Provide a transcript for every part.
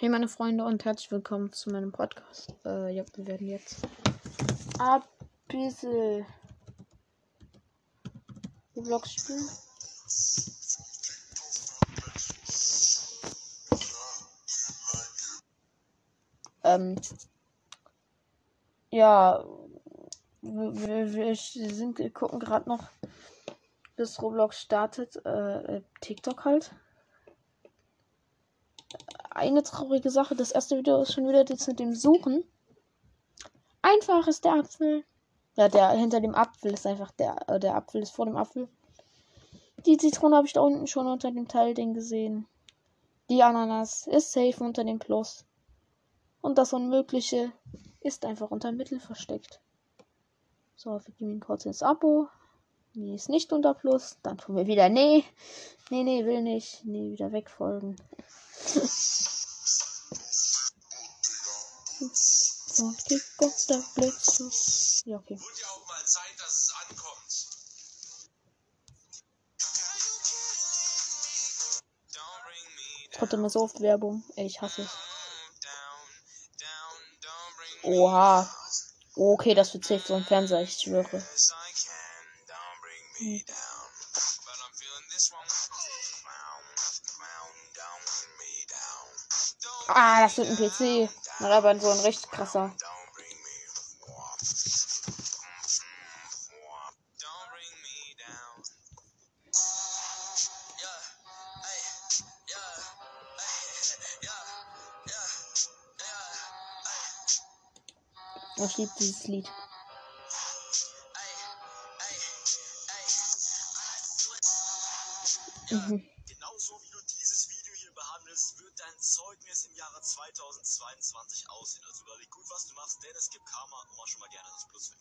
Hey meine Freunde und herzlich willkommen zu meinem Podcast. Äh, ja, wir werden jetzt ein bisschen Roblox spielen. Ähm, ja, wir, wir sind, wir gucken gerade noch, bis Roblox startet. Äh, TikTok halt eine traurige Sache. Das erste Video ist schon wieder jetzt mit dem Suchen. Einfach ist der Apfel. Ja, der hinter dem Apfel ist einfach der, äh, der Apfel ist vor dem Apfel. Die Zitrone habe ich da unten schon unter dem Teilding gesehen. Die Ananas ist safe unter dem Plus. Und das Unmögliche ist einfach unter Mittel versteckt. So, wir geben ihm kurz ins Abo. Nee, ist nicht unter Plus. Dann tun wir wieder. Nee. Nee, nee, will nicht. Nee, wieder wegfolgen. Kick auf der Blitze. Ja, okay. Wird ja auch mal Zeit, dass es ankommt. Kommt immer so oft Werbung. Ey, ich hasse es. Oha. Okay, das wird safe so ein Fernseher, ich schwöre. Hm. Ah, das wird ein PC. Aber so ein richtig krasser. Ich liebe dieses Lied. Mhm. Genauso wie du dieses Video hier behandelst, wird dein Zeugnis im Jahre 2022 aussehen. Also überleg gut, was du machst, denn es gibt Karma und mach schon mal gerne das Plus weg.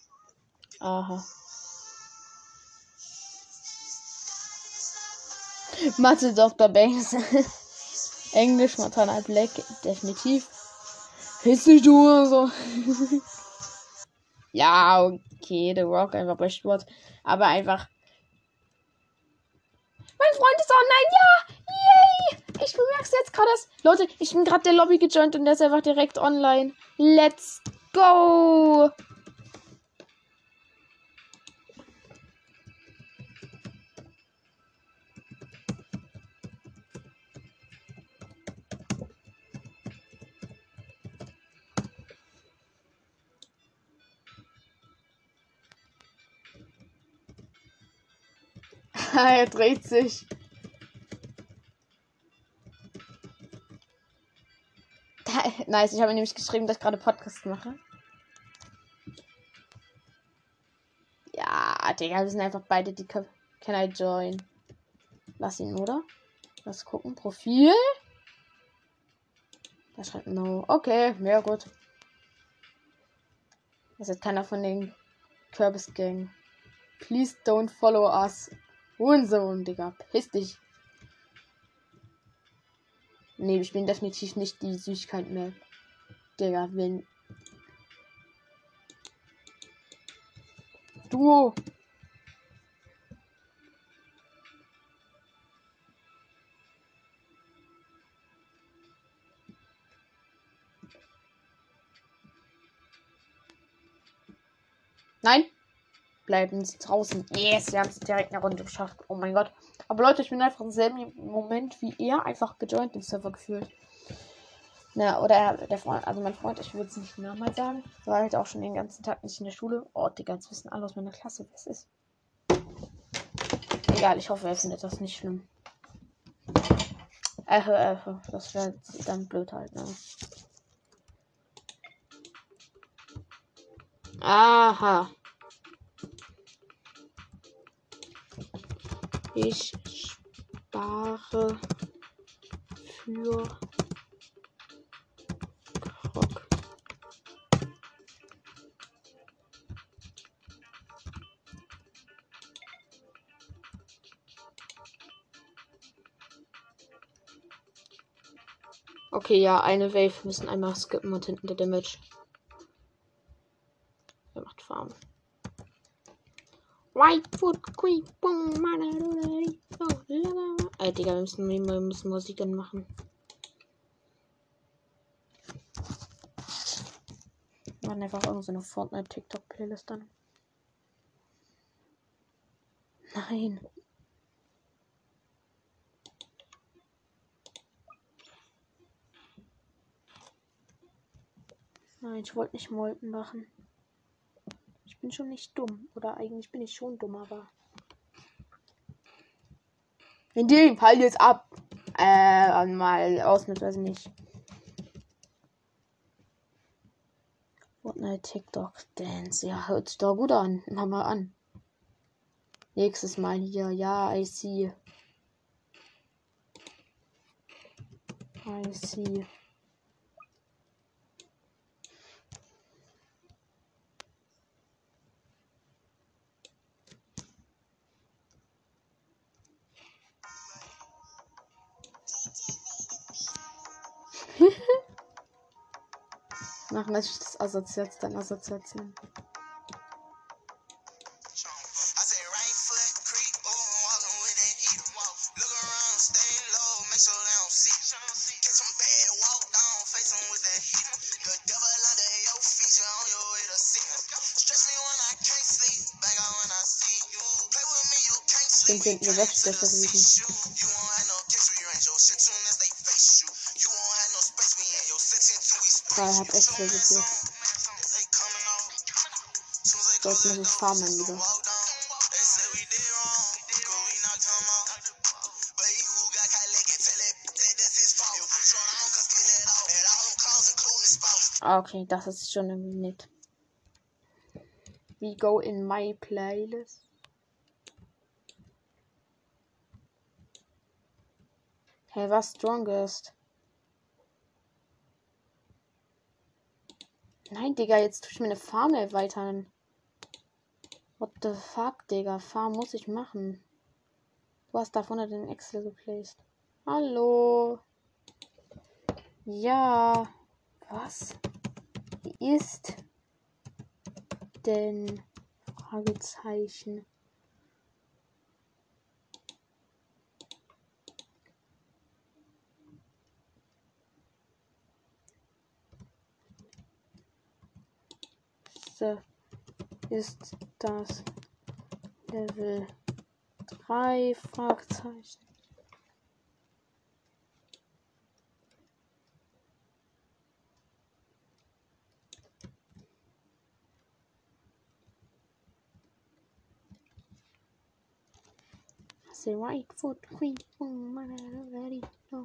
Genau. Aha. Mathe Dr. Banks. Englisch Montana Black, definitiv. Willst nicht du so? ja, okay, The Rock einfach bei Sport. Aber einfach. Mein Freund ist online, ja! Ich bemerke jetzt gerade. Leute, ich bin gerade der Lobby gejoint und der ist einfach direkt online. Let's go! 啊，er dreht sich. Nice, ich habe nämlich geschrieben, dass ich gerade Podcast mache. Ja, Digga, wir sind einfach beide die Köpfe. Can I join? Lass ihn, oder? Lass gucken. Profil. Da schreibt no. Okay, ja gut. Das ist keiner von den Kürbis Gang. Please don't follow us. Hurensohn, Digga. Piss dich. Nee, ich bin definitiv nicht die Süßigkeit mehr. Digga, wenn. Du. Nein bleiben sie draußen. Yes, wir haben es direkt eine Runde geschafft. Oh mein Gott. Aber Leute, ich bin einfach im selben Moment wie er einfach gejoint im Server gefühlt. Na, oder der Freund, also mein Freund, ich würde es nicht nochmal sagen. War halt auch schon den ganzen Tag nicht in der Schule. Oh, Digga, jetzt wissen alle aus meiner Klasse, wer es ist. Egal, ich hoffe, er findet das nicht schlimm. Äh, äh, das wäre dann blöd halt, ne? Aha. Ich spare für Krog. Okay, ja, eine Wave müssen einmal skippen und hinten der Damage. White Foot Creep, boom, Ey, äh, Digga, wir müssen, wir müssen Musik machen. Wir machen einfach irgendeine so Fortnite-TikTok-Playlist dann. Nein. Nein, ich wollte nicht Molten machen. Bin schon nicht dumm. Oder eigentlich bin ich schon dumm, aber. In dem Fall jetzt ab. Äh, mal ausnahmsweise nicht. Fortnite, TikTok, Dance. Ja, hört sich doch gut an. Mach mal an. Nächstes Mal hier. Ja, I see. I see. Machen das das assoziiert, dann Assoziation. Den finden wir Website verwiesen. Karl hat extra geführt. Jetzt muss ich farmen wieder. Ah, okay, das ist schon irgendwie nett. We go in my playlist. Hey, was strongest? Nein, Digga, jetzt tue ich meine Farm erweitern. What the fuck, Digga? Farm muss ich machen. Du hast da vorne den Excel geplaced. Hallo. Ja. Was ist denn? Fragezeichen. Nächste ist das Level 3 Fragezeichen. Say right foot creep, ready, no,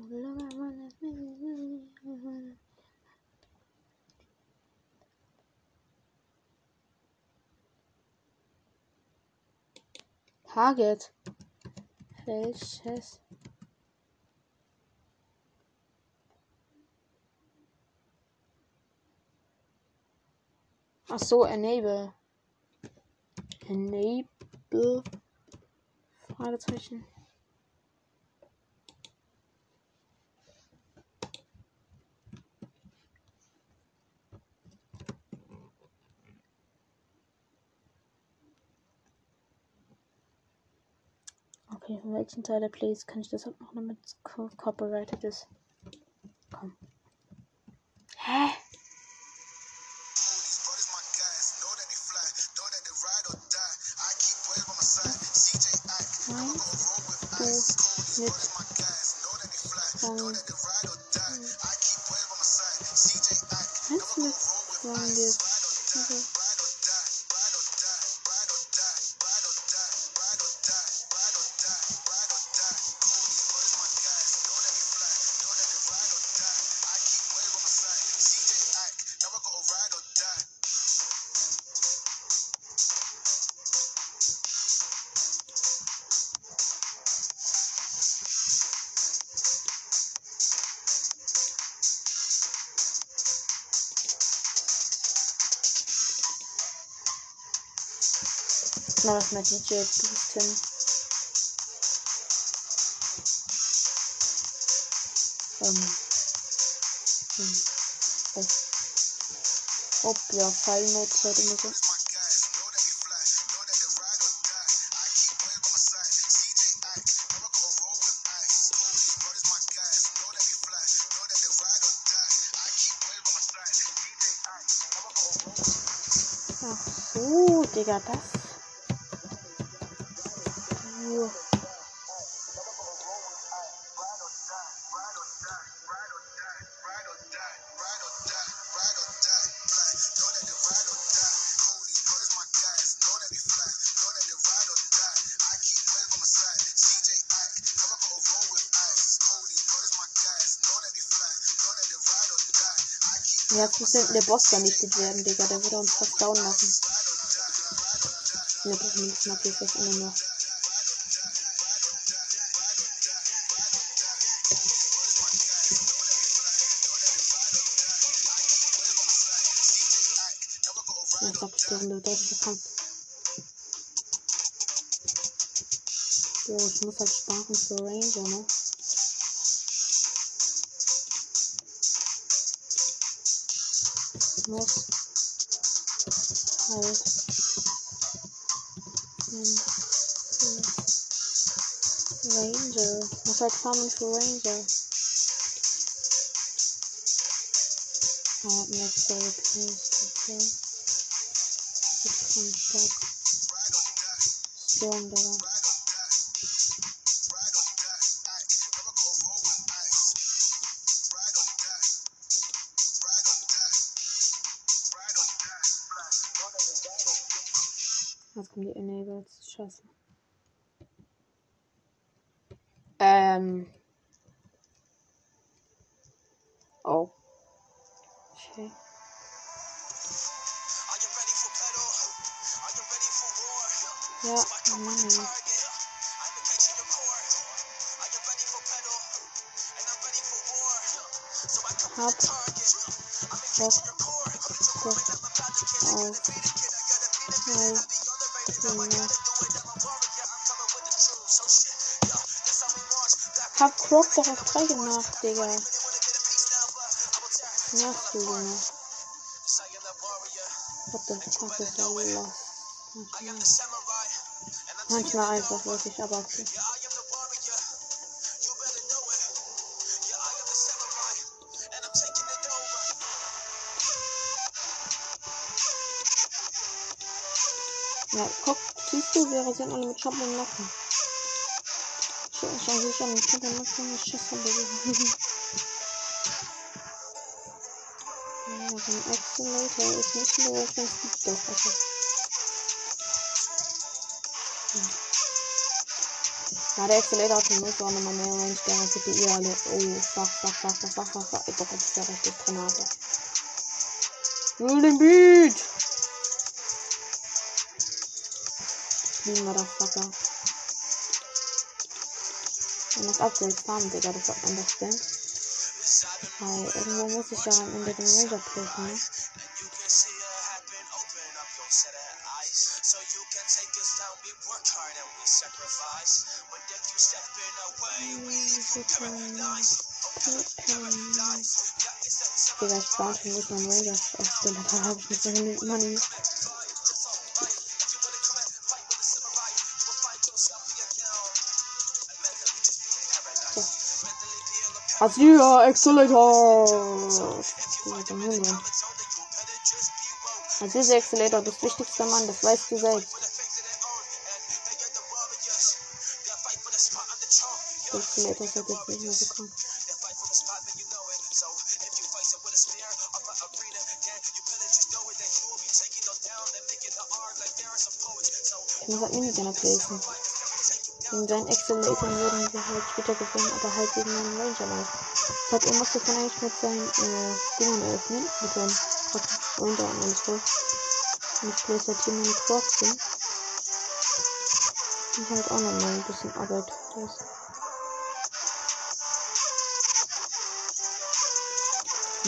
Target. Welches? Ach so, enable. Enable. Fragezeichen. Welchen Teil der Plays kann ich das auch noch damit co copyrighted ist? Komm. Hä? Mit von Kannst du mit von mal was mit DJ boosten. Ähm. Hm. Oh. oh ja, Fallnote halt immer so, Digga, das. Uh. Jetzt muss hinten der Boss vernichtet werden, Digga. Der würde uns fast down machen. Ne, doch nicht. Mag ich das immer noch. Ich glaube, ich bin der deutsche Kampf. So, ich muss halt sparen für Ranger, ne? Ich muss halt Ranger. Ich muss halt farmen für Ranger. Oh, next day, please. Okay. Kann stark. Strong, Digga. Jetzt kommen die Enables. Scheiße. Ähm. Oh. Okay. Ja, Mann. Hab Bock auf Halbfinale. Hab Croc doch auf 3 gemacht, Digga. Nervst du, Junge? What the fuck ist da los? Manchmal. Einfach wirklich, aber okay. Ja, guck, siehst du, wir rasieren alle mit Schatten und Lachen. Ich rasiere schon mit Schatten und ich von dir. Ja, so ein Accelerator ist nicht nur, wenn es gibt das einfach. Ja, der Accelerator hat nur so nochmal mehr Range, der ihr alle. Oh, fuck, fuck, fuck, fuck, fuck, fuck, fuck. Ich brauche jetzt der rechte Granate. Den Beat! Fliegen, Motherfucker. Und das Upgrade farmen, Digga, das hat man das denn. Weil irgendwo muss ich ja am Ende den Ranger treffen, Digga, ich spawn schon nicht meinen Ranger aufstellen, dann habe ich nicht so genug Money. Azia Accelerator! Azia Accelerator, das wichtigste Mann, das weißt du selbst. Accelerator ist halt jetzt nicht mehr so krank. Ich muss halt Minigunner placen. Wegen seinen Accelerator würden wir halt später gewinnen, aber halt wegen meinem Ranger Life. Das heißt, er musste dann eigentlich mit seinen äh, Dingern öffnen, mit seinem Ranger und voll. Und ich place halt hier meine Quarks. Und halt auch noch mal ein bisschen Arbeit. Das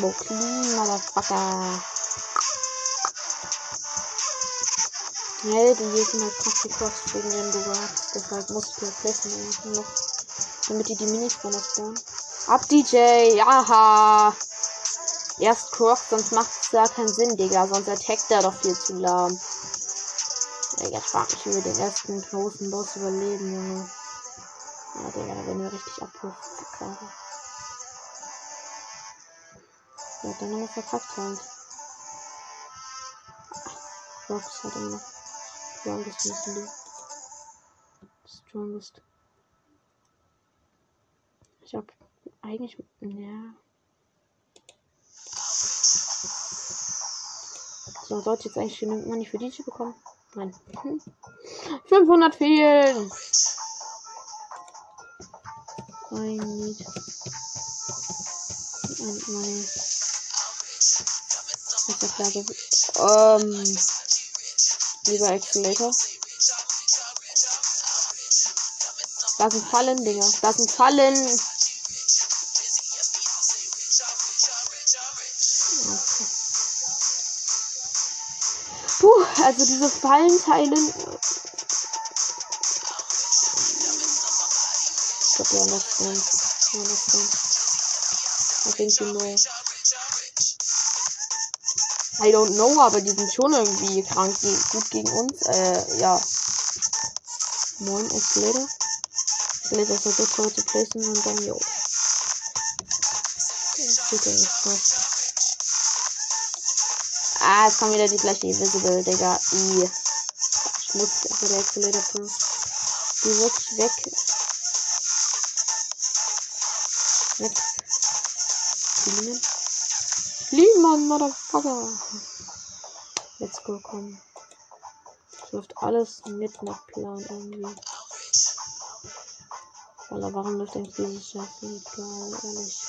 Bo clean, Motherfucker. Nee, die hier sind halt die Crocs wegen ihren Dugat. Deshalb muss ich eigentlich nur noch. Damit die die Minispawner spawnen. Ab DJ, aha. Erst Crocs, sonst macht es gar keinen Sinn, Digga. Sonst attackt er doch viel zu lahm. Digga, ich frag mich, wir den ersten großen Boss überleben, Junge. Ja, Digga, da werden wir richtig abgefuckt. Ja, dann haben wir verkackt halt. Rocks hat immer noch. Strongest müssen die. Strongest. Ich hab eigentlich. Ja. So, sollte jetzt eigentlich genug Money für DJ bekommen? Nein. 500 fehlen. I need money. Ist ja klar, so. Ähm. Lieber Accelerator. Da sind Fallen, Dinger. Da sind Fallen. Puh, also diese Fallenteile. Ich glaube, wir haben das drin. Wir haben das drin. I think you know. I don't know, aber die sind schon irgendwie krank gut gegen uns. Äh, ja. Moin, Escalator. Escalator ist so toll zu placen und dann, ja drauf. Ah, es kommt wieder die gleiche Invisible, Digga. I. Schmutz, aber der Escalator Pro. Die wirklich weg. Weg. Fliegen. Fliegen, Mann, Motherfucker. Let's go, komm. Es läuft alles mit nach Plan irgendwie. Alter, warum läuft eigentlich dieses Scheiße egal, ehrlich.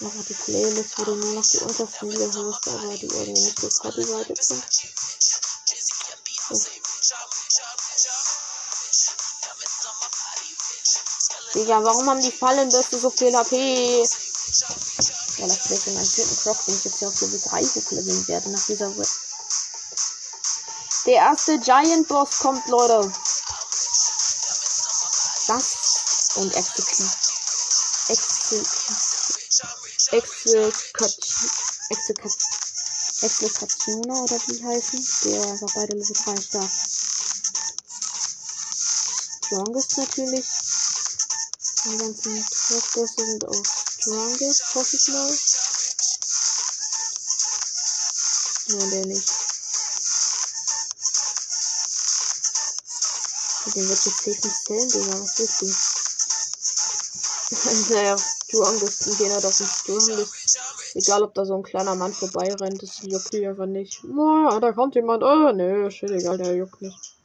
Aber die Playlist wurde nur noch die untersten Lieder aber die irgendwie nicht so copyrighted sind. Oh. Digga, warum haben die Fallenbürste so viel HP? Das vielleicht in meinem vierten Croc, den ich jetzt hier auf Level 3 hochleveln werde nach dieser Web. Der erste Giant Boss kommt, Leute. Das und. Execute. Exekationa oder wie heißen. Der war beide Level 3 stark. Strongest natürlich. Die ganzen Tropos sind auch Strongest, hoffe ich mal. Nein, der nicht. Den wird jetzt safe nicht zählen, Digga. Was willst du? naja, Strongest. Und gehen halt auf den Strongest. Egal, ob da so ein kleiner Mann vorbeirennt, das juckt die einfach nicht. Oh, da kommt jemand. Oh, ne, shit, egal, der juckt nicht.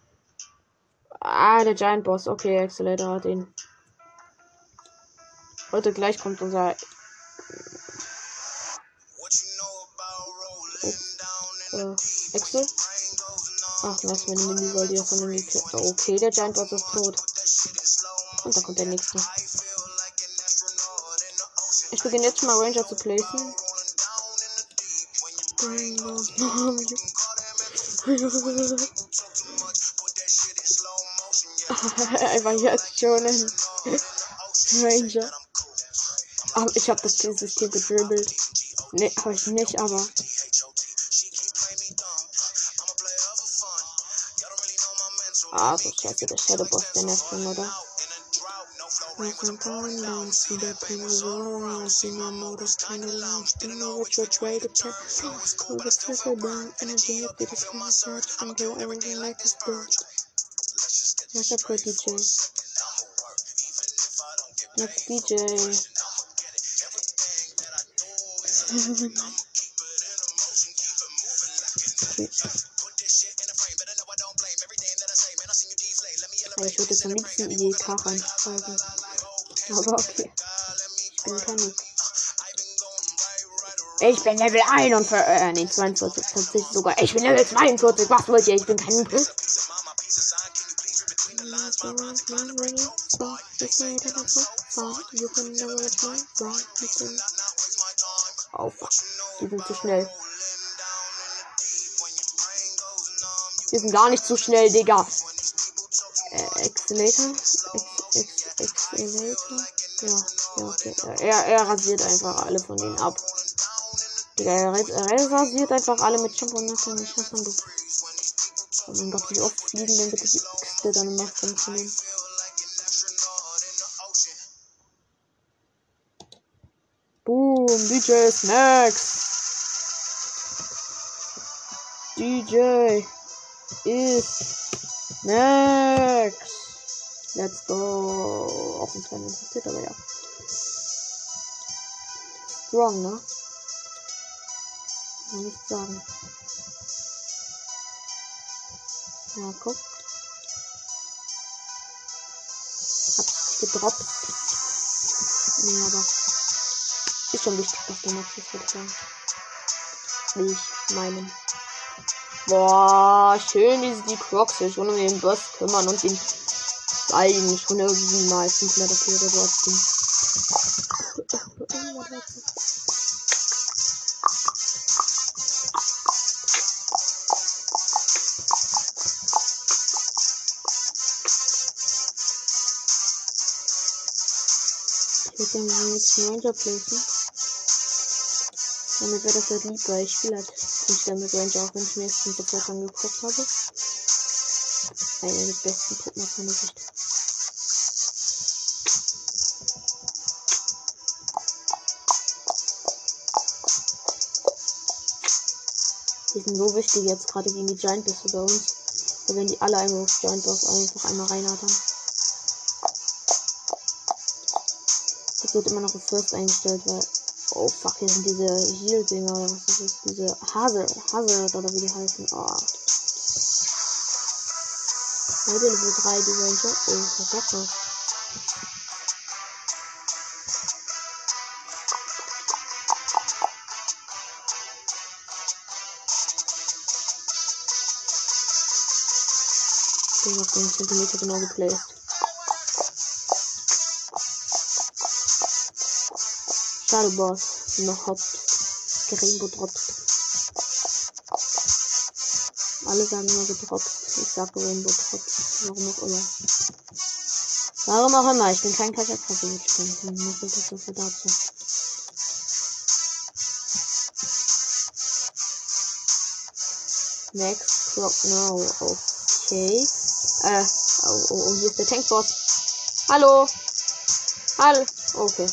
Ah, der Giant Boss. Okay, Accelerator hat ihn. Heute gleich kommt unser. Oh, äh, Excel? Ach, was, meine Mini soll die von dem Okay, der Giant Boss ist tot. Und da kommt der nächste. Ich beginne jetzt mal Ranger zu placen. Einfach jetzt schon ein Ranger. Aber ich habe das System gedribbelt. Ne, habe ich nicht, aber. Ah, so scheiße, der Shadow Boss, der nervt schon, oder? We can burn down, see that pain was all I see no motive, kind of lost, don't know you're trying to tell. Cool, the trigger down, energy happy to come search, and go everything like this bird. That's a pretty DJ. Next DJ. Ich würde jetzt am liebsten IEK reinschreiben. Aber okay. Ich bin kein Noob. Ich bin Level 41, äh, nee, 42, tatsächlich sogar. Ich bin Level 42, was wollt ihr? Ich bin kein Noob. Oh fuck. Die sind zu schnell. Wir sind gar nicht zu schnell, Digga. Äh, Accelerator? Accelerator? Ja, ja, okay. Er, er rasiert einfach alle von denen ab. Digga, er, er rasiert einfach alle mit Jump und. Ich weiß nicht, Oh mein Gott, wie oft fliegen denn bitte die Äxte dann macht von denen? Boom, DJ Snacks. DJ ist Max. Let's go. Auch wenn es keinen interessiert, aber ja. Strong, ne? Kann nicht sagen. Ja, guck. Hab's gedroppt. Nee, aber ist schon wichtig, dass der Max ist, würde ich meinen. Boah, schön, wie sie die Crocs sich schon um den Boss kümmern und den Eigen schon irgendwie mal 500 AP oder so abziehen. Ich würde den nächsten Ranger placen. Damit wäre das halt lieb, weil ich spiele halt nicht gerne mit Ranger, auch wenn ich mir jetzt den Support angeguckt habe. Einer der besten Puppen aus meiner Sicht. Die sind so wichtig jetzt gerade gegen die Giant Bisse bei uns. Da werden die alle einmal auf Giant Boss einfach einmal reinhattern. Das wird immer noch auf First eingestellt, weil. Oh fuck, hier sind diese Heal-Dinger oder was ist das? Diese Hazard, Hazard oder wie die heißen. Oh. Heute Level 3, die Ranger. Oh, ist das? Den auf den Zentimeter genau geplaced. Schade, Boss. Noch Haupt. Rainbow droppt. Alle sagen immer gedroppt. Ich sage Rainbow droppt. Warum auch immer. Warum auch immer. Ich bin kein bin nur so verdammt. Next Clock now. Okay. Äh, oh, oh, oh, hier ist der Tankboss. Hallo. Hallo. Okay.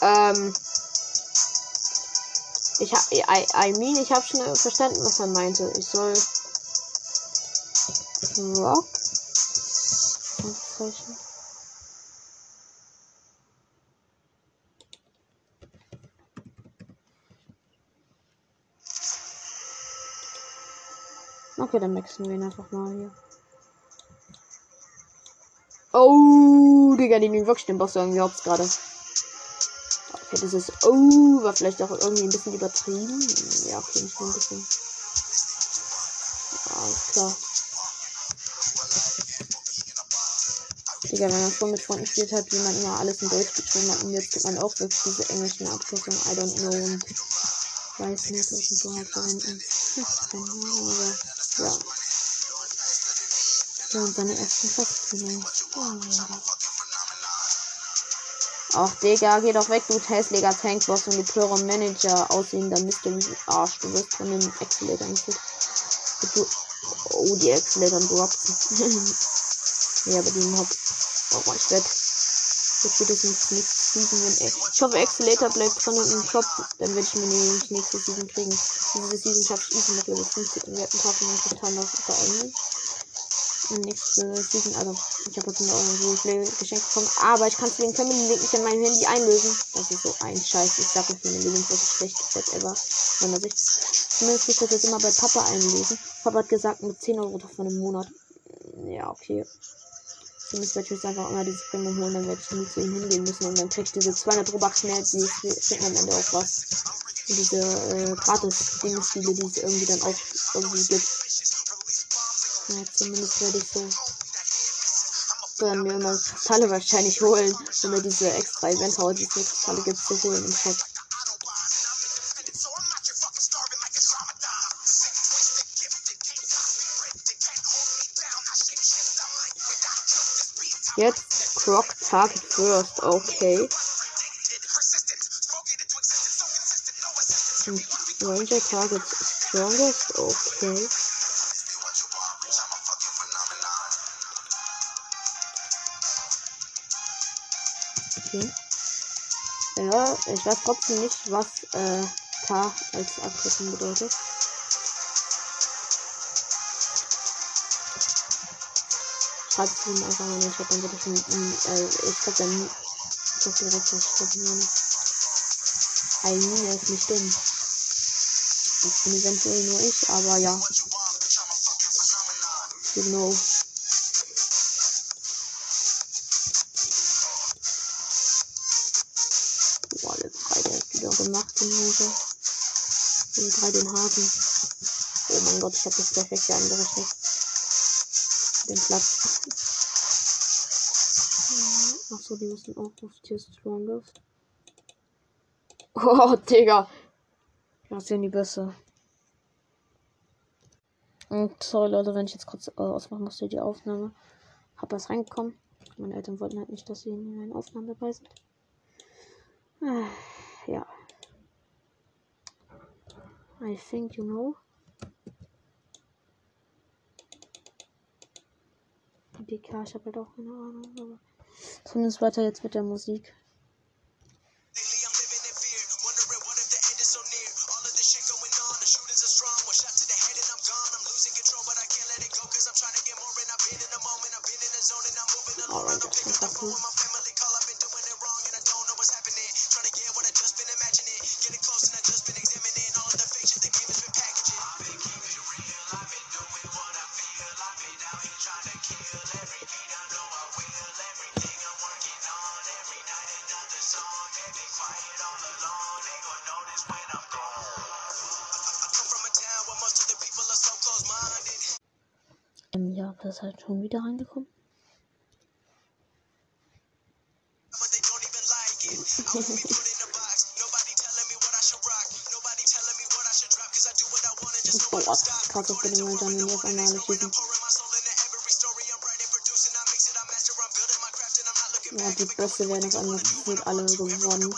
Ähm. Ich hab, I, I mean, ich habe schon verstanden, was er meinte. Ich soll Rock. Okay, dann maxen wir ihn einfach mal hier. Oh, Digga, die den Boss irgendwie hops gerade. Okay, das ist. Oh, war vielleicht auch irgendwie ein bisschen übertrieben. Ja, okay, nicht ein bisschen. Alles klar. Digga, wenn man schon mit Freunden spielt hat, wie man immer alles in Deutsch geschrieben hat und jetzt gibt man auch wirklich diese englischen Abkürzungen, I don't know und weiß nicht, was ich so halt verwenden. Aber ja. Ja, und seine ersten Festspiele. Ach, Digga, geh doch weg, du hässlicher Tankboss und Pyro Manager aussehender Mystery Arsch. Du wirst von den Accelerator nicht. Du, oh, die Accelerator droppen. ja, aber die Mob. Oh, ich werde. Jetzt wird es nicht nächste Season, wenn ey. Ich hoffe, Accelerator bleibt drin und im Shop. Dann werde ich mir die nächste Season kriegen. Diese Season schaffe ich easy noch Level 50 und wir hatten Tag total noch nächste Season. Also, ich habe jetzt eine wo ich geschenkt bekommen. Aber ich kann es wegen Family Link nicht an meinem Handy einlösen. Das ist so ein Scheiß. Ich sage es mir Link das schlechteste Set ever. Meiner Sicht. Zumindest ich das jetzt immer bei Papa einlösen. Papa hat gesagt, mit 10 Euro von einem Monat. Ja, okay. Zumindest werde ich jetzt einfach immer diese Springe holen, dann werde ich nie zu ihm hingehen müssen und dann kriege ich diese 200 Robux mehr, die schenken am Ende auch was. Und diese äh, gratis-Dingspiele, die es irgendwie dann auch irgendwie gibt. Ja, zumindest werde ich so dann mir immer Kristalle wahrscheinlich holen, wenn mir diese extra Event haut, die Kristalle gibt zu holen im Shop. Jetzt Croc Target First, okay. Ranger Target Strongest, okay. Okay. Ja, ich weiß trotzdem nicht, was äh, K als Abkürzung bedeutet. Schreibt es ihm einfach mal in den Chat, dann wird es äh, ich glaube dann ist das direkt verstanden. Ist nicht dumm. Das bin eventuell nur ich, aber ja. Genau. You know. Den Hose. Den 3, den Hasen. Oh mein Gott, ich habe das perfekt angerechnet. Den Platz. Achso, die müssen auch auf Tier Strongest. Oh, Digga. Das sind die besser. Und sorry Leute, wenn ich jetzt kurz äh, ausmachen musste, die Aufnahme. Hab was reingekommen. Meine Eltern wollten halt nicht, dass sie in meinen Aufnahmen dabei sind. Äh, ja. I think you know. DK, ich habe halt auch keine Ahnung, aber zumindest weiter jetzt mit der Musik. Wieder reingekommen. Ich bin immer dann, wenn die auf einmal alle schießen. Ja, die Beste werden auf einmal gefühlt alle gewonnen.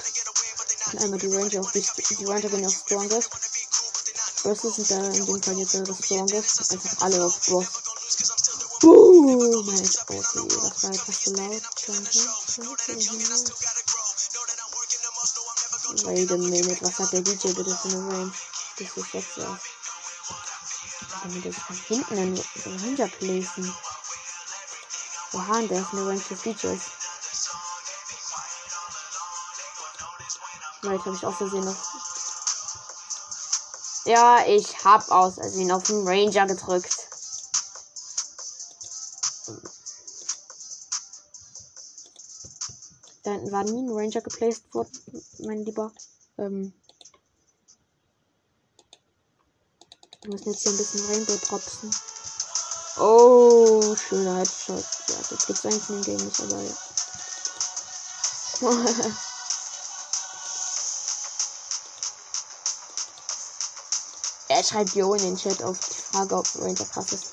Und einmal die Ranger auch wichtig. Die Ranger bin auf Strongest. Bosses sind da in dem Fall jetzt das Strongest. Einfach alle auf Boss. Uh, mein Gott, das war etwas zu laut. Wait a minute, was hat der DJ bitte für eine Range? Das ist jetzt ja. Damit ich von hinten einen Ranger placen. Oha, der ist eine Range des DJs. Weil habe ich auch Versehen noch. Ja, ich hab aus Versehen auf den Ranger gedrückt. War nie ein Ranger geplaced worden, mein Lieber. Ähm, wir müssen jetzt hier ein bisschen Rainbow tropfen. Oh, schöner Headshot. Ja, das gibt's eigentlich in dem Game nicht, aber ja. er schreibt Jo in den Chat auf die Frage, ob Ranger krass ist.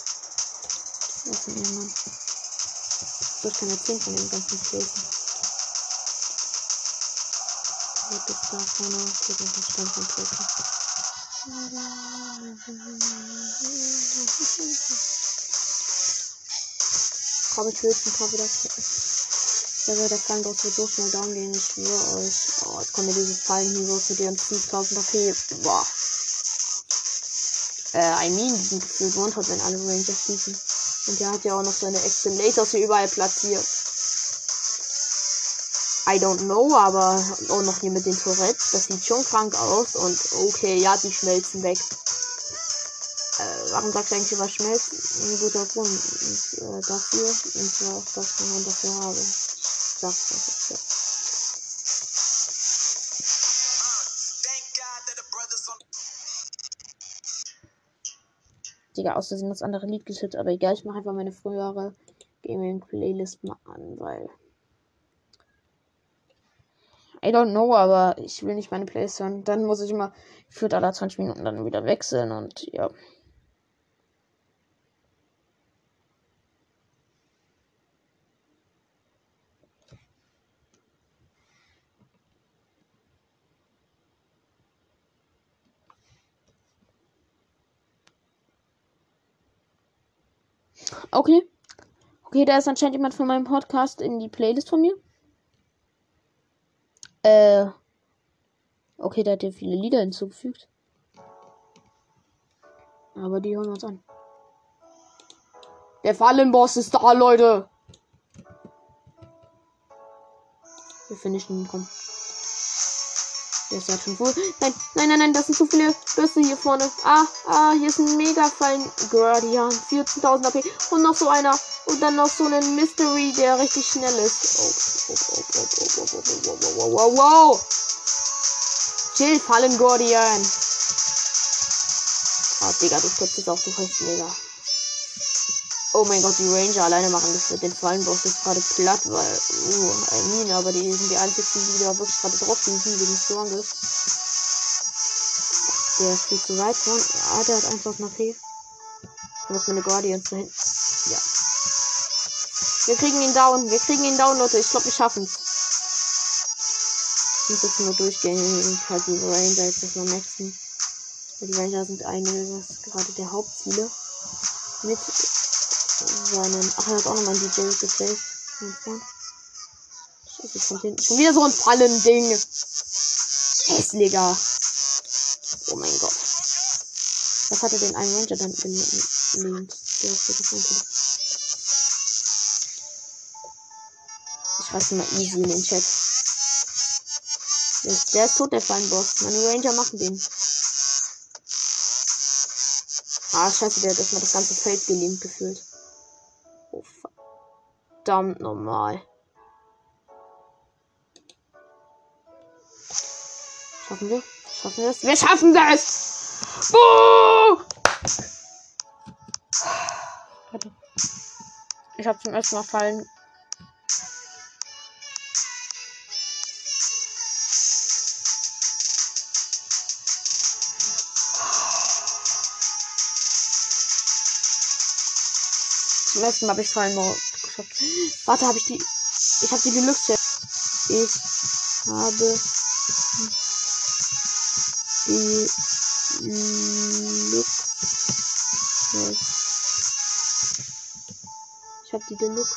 Was ist der Mann? Ich kann erzählen von dem ganzen Lesen. Wird das da vorne? Dann verstand von Treffen. Komm, ich will ein paar wieder. Der wird der Fangboss wird so schnell down gehen, ich schwöre euch. Oh, jetzt kommt mir dieses Fallen Heroes mit ihren 5000 HP. Boah. Äh, I mean, die sind gefühlt wenn alle Ranger schießen. Und der hat ja auch noch seine Excellators hier überall platziert. I don't know, aber auch noch hier mit den Tourettes. Das sieht schon krank aus. Und okay, ja, die schmelzen weg. Äh, warum sagst du eigentlich über Schmelzen? Ein guter Grund. Und, äh, dafür. Und zwar auch das, was man dafür habe. Sagst du das ja. Digga, aus Versehen das andere Lied geschützt, aber egal, ich mache einfach meine frühere Gaming-Playlist mal an, weil. I don't know, aber ich will nicht meine Playlist hören. Dann muss ich immer für alle 20 Minuten dann wieder wechseln und ja. Okay. Okay, da ist anscheinend jemand von meinem Podcast in die Playlist von mir. Äh. Okay, da hat er viele Lieder hinzugefügt. Aber die hören uns an. Der Fallenboss ist da, Leute. Wir finishen ihn, komm. Der ist ja schon wohl. Nein, nein, nein, nein, das sind zu viele Bösse hier vorne. Ah, ah, hier ist ein Mega-Fallen. Guardian, 14.000 AP. Und noch so einer. Und dann noch so ein Mystery, der richtig schnell ist. Oh, oh, oh, oh, oh, oh, oh, oh, oh, oh, oh. Chill, Fallen Guardian. Ah, Digga, du stirbst jetzt auch, du kannst mega. Oh mein Gott, die Ranger alleine machen das mit den Fallenboss ist gerade platt, weil, uh, I mean, aber die sind die einzigen, die da wirklich gerade drauf sind, wegen Strongest. Der viel zu weit von. Ah, der hat einfach noch viel. Was meine Guardians dahin. Ja. Wir kriegen ihn down. Wir kriegen ihn down, Leute. Ich glaube, wir schaffen es. Ich muss jetzt nur durchgehen. Ich halt die Ranger jetzt erstmal maxen. Die Ranger sind einiges gerade der Hauptziele. Mit seinen. Ach, er hat auch nochmal ein DJ gesaved. Scheiße, von hinten. Schon wieder so ein Fallending. Hässlicher. Oh mein Gott. Was hatte den einen Ranger dann gelehnt? Der ist Ich schreibe mal easy in den Chat. Der ist, tot, der Fallenboss. Meine Ranger machen den. Ah, scheiße, der hat erstmal das ganze Feld gelähmt gefühlt. Oh, verdammt normal. Schaffen wir? Schaffen wir es? Wir schaffen das! Oh! Ich habe zum ersten Mal fallen Zum ersten Mal habe ich Fallen geschafft. Warte, habe ich die. Ich habe die Deluxe. Ich habe die Deluxe. Ich habe die Deluxe.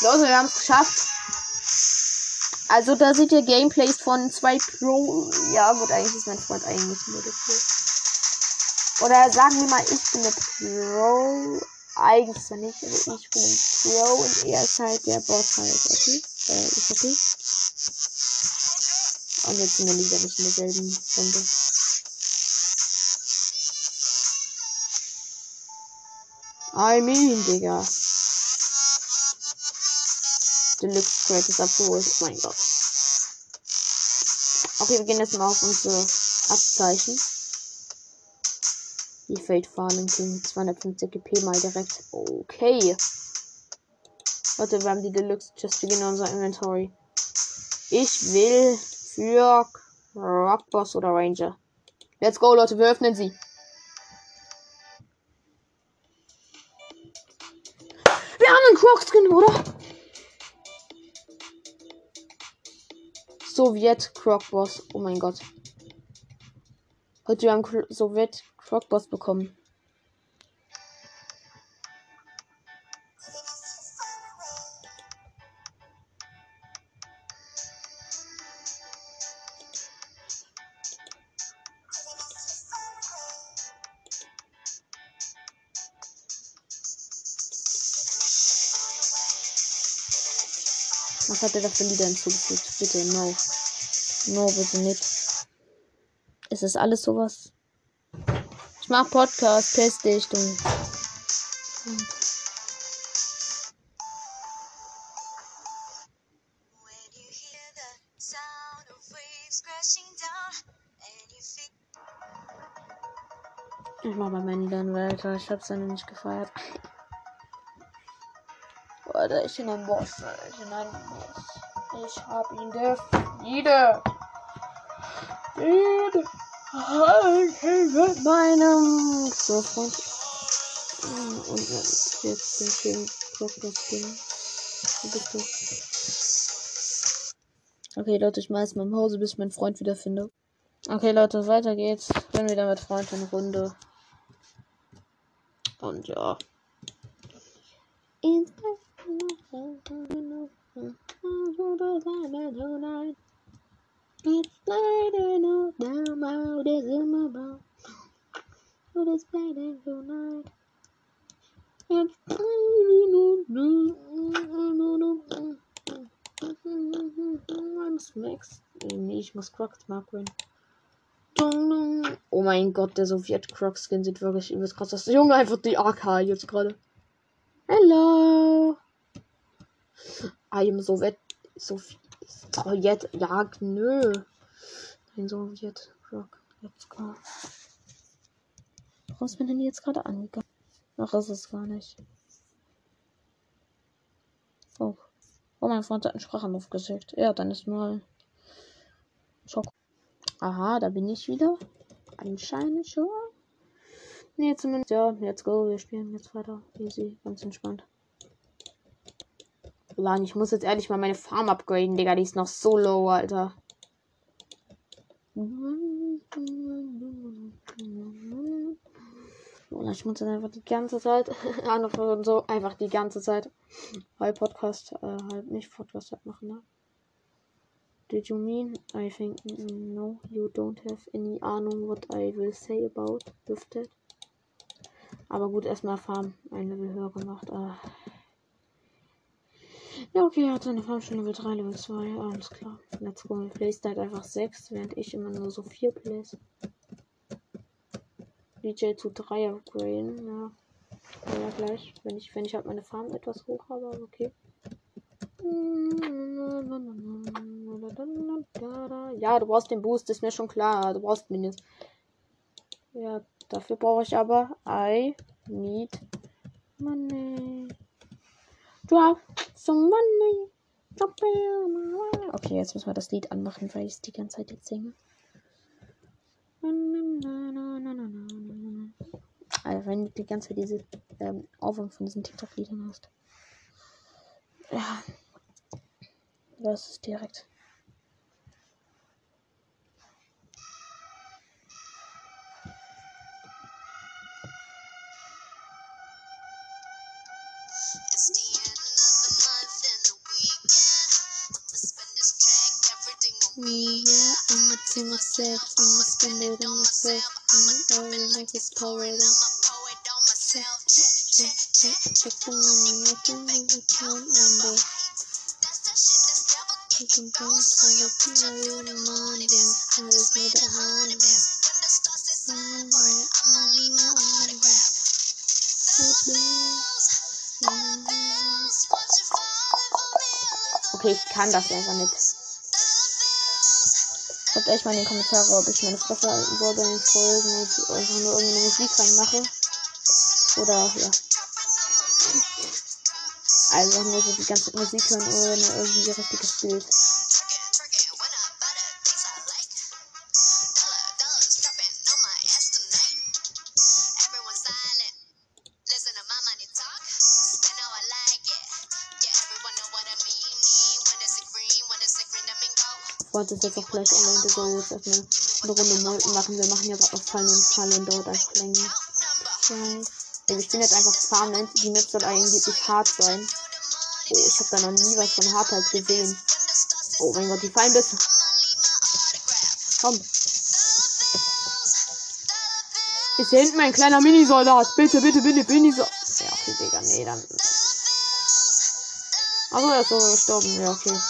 Leute, wir haben es geschafft. Also da seht ihr Gameplays von zwei Pro. Ja gut, eigentlich ist mein Freund eigentlich nur der Pro. Oder sagen wir mal, ich bin der Pro. Eigentlich zwar nicht, aber ich bin ein Pro und er ist halt der Boss halt, okay? Äh, ist okay. Und jetzt sind wir wieder nicht in derselben Runde. I mean, Digga. Deluxe Crate ist abgeholt. Mein Gott. Okay, wir gehen jetzt mal auf unsere Abzeichen. Die Feldfahnen kriegen 250 GP mal direkt. Okay. Leute, wir haben die Deluxe Chest. In unser Inventory. Ich will für Rockboss oder Ranger. Let's go, Leute. Wir öffnen sie. Wir haben einen Croc Skin, oder? Sowjet Crocboss. Oh mein Gott. Heute wir haben Sowjet Crocboss bekommen. Was hat er da für Lieder hinzugefügt? Bitte, no. No, bitte nicht. Ist das alles sowas? Ich mach Podcast, Playstation. Ich mach mal meinen Liedern weiter. Ich hab's dann nicht gefeiert. Alter, ich bin ein Boss. Ich bin ein Boss. Ich hab ihn definiert. Ich mit meinem Freund. Und jetzt den schönen Blockbuster-Skin. Okay, Leute, ich mach jetzt mal im Hause, bis ich meinen Freund wieder finde. Okay, Leute, weiter geht's. Bin wieder mit Freund in Runde. Und ja. Ich muss Crocs marken. Oh mein Gott, der Sowjet Croc Skin sieht wirklich übelst krass aus. Junge, einfach die AK jetzt gerade. Hello. Am Sowjet. Sowjet. Ja, nö. Ein Sowjet Croc. Let's go. Warum ist mein Handy jetzt gerade angegangen? Ach, ist es gar nicht. Oh. Oh, mein Freund hat einen Sprachanruf geschickt. Ja, dann ist mal. Schock. Aha, da bin ich wieder. Anscheinend schon. Nee, zumindest. Ja, let's go. Wir spielen jetzt weiter. Easy, ganz entspannt. Lang, ich muss jetzt ehrlich mal meine Farm upgraden, Digga. Die ist noch so low, Alter. Ich muss einfach die ganze Zeit und so einfach die ganze Zeit halb Podcast, äh, halb nicht Podcast halt machen, ne? Did you mean? I think no, you don't have any Ahnung what I will say about that. Aber gut, erstmal Farm ein Level höher gemacht. Ah. Ja, okay, er hat seine Farm schon Level 3, Level 2. Alles klar. Let's go. Er placed halt einfach 6, während ich immer nur so 4 place. DJ zu 3 upgraden. Ja. Ja, gleich. Wenn ich, wenn ich halt meine Farm etwas hoch habe, okay. Ja, du brauchst den Boost, ist mir schon klar. Du brauchst Minions. Ja, dafür brauche ich aber I need money. Drop some money. Okay, jetzt müssen wir das Lied anmachen, weil ich es die ganze Zeit jetzt singe. Also wenn du die ganze Zeit diese ähm, Aufwand von diesen TikTok-Liedern hast. Ja. Das ist direkt. Me, yeah, I'ma to myself, I'ma on myself, I'ma always make this power on check, check, check, check the money, making me the count number. You can go so you can know the money, then I just need a honey, then. Okay, ich kann das einfach nicht. Schreibt echt mal in die Kommentare, ob ich meine Fresse halten soll bei den Folgen und einfach nur irgendeine Musik reinmache. Oder ja. Also nur so die ganze Musik hören ohne irgendwie richtiges Bild. Freund ist jetzt auch gleich online. Wir sollen jetzt erstmal eine Runde Molten machen. Wir machen ja gerade noch Fallen und Fallen dauert einfach länger. Right. Also ich bin jetzt einfach Farmland. Die Map soll eigentlich hart sein. Oh, ich habe da noch nie was von Hartheit gesehen. Oh mein Gott, die fallen besser. Komm. Ist hier hinten mein kleiner Minisoldat? Bitte, bitte, bitte, Minisoldat. Ja, okay, Digga, nee, dann. Also er ist sogar gestorben. Ja, okay.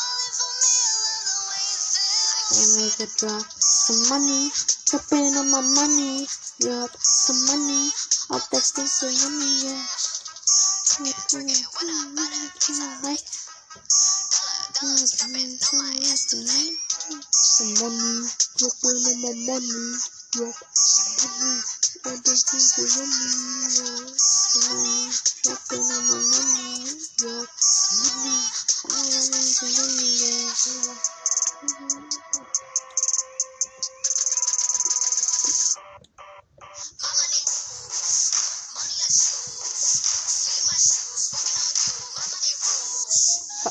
And I could drop some money, dropping on my money, drop some money, all that things so yummy, yeah. Some money, dropping on my money, drop money, all that things so yummy, yeah. Some money, dropping on my money, drop money, all that things so yummy, yeah. Frag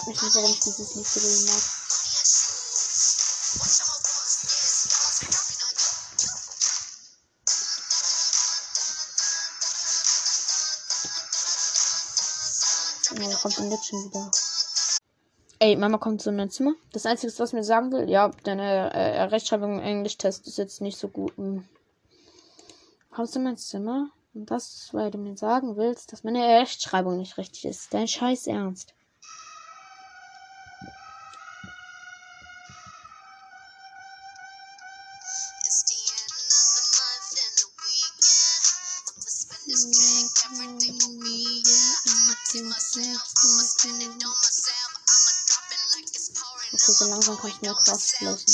mich nicht, warum ich dieses nicht so mag. Ja, kommt denn jetzt schon wieder? Ey, Mama kommt zu meinem Zimmer. Das Einzige, was mir sagen will, ja, deine äh, Rechtschreibung im Englisch-Test ist jetzt nicht so gut. Hm. Kommst du in mein Zimmer? Und das, weil du mir sagen willst, dass meine Rechtschreibung nicht richtig ist. Dein Scheiß Ernst. Langsam kann ich mehr Kraft lassen.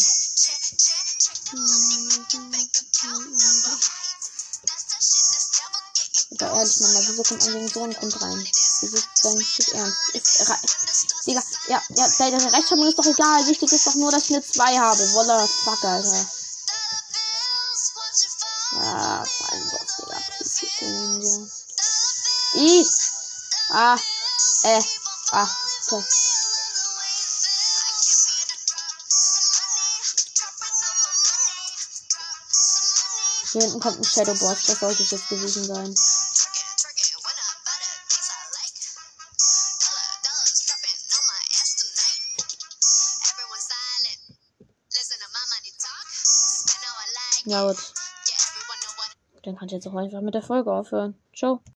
Aber ehrlich, Mama, kommt an wegen so einem Grund rein? Wieso ist dein Shit ernst? Ist, Digga, ja, ja, deine Rechtschreibung ist doch egal. Wichtig ist doch nur, dass ich eine 2 habe. Wolla, fuck, Alter. Ja, fein, Boss, Digga. I. Ah. Äh. Ah. Okay. Hier hinten kommt ein Shadow Boss. Das sollte es jetzt gewesen sein. Ja, gut. Dann kann ich jetzt auch einfach mit der Folge aufhören. Ciao.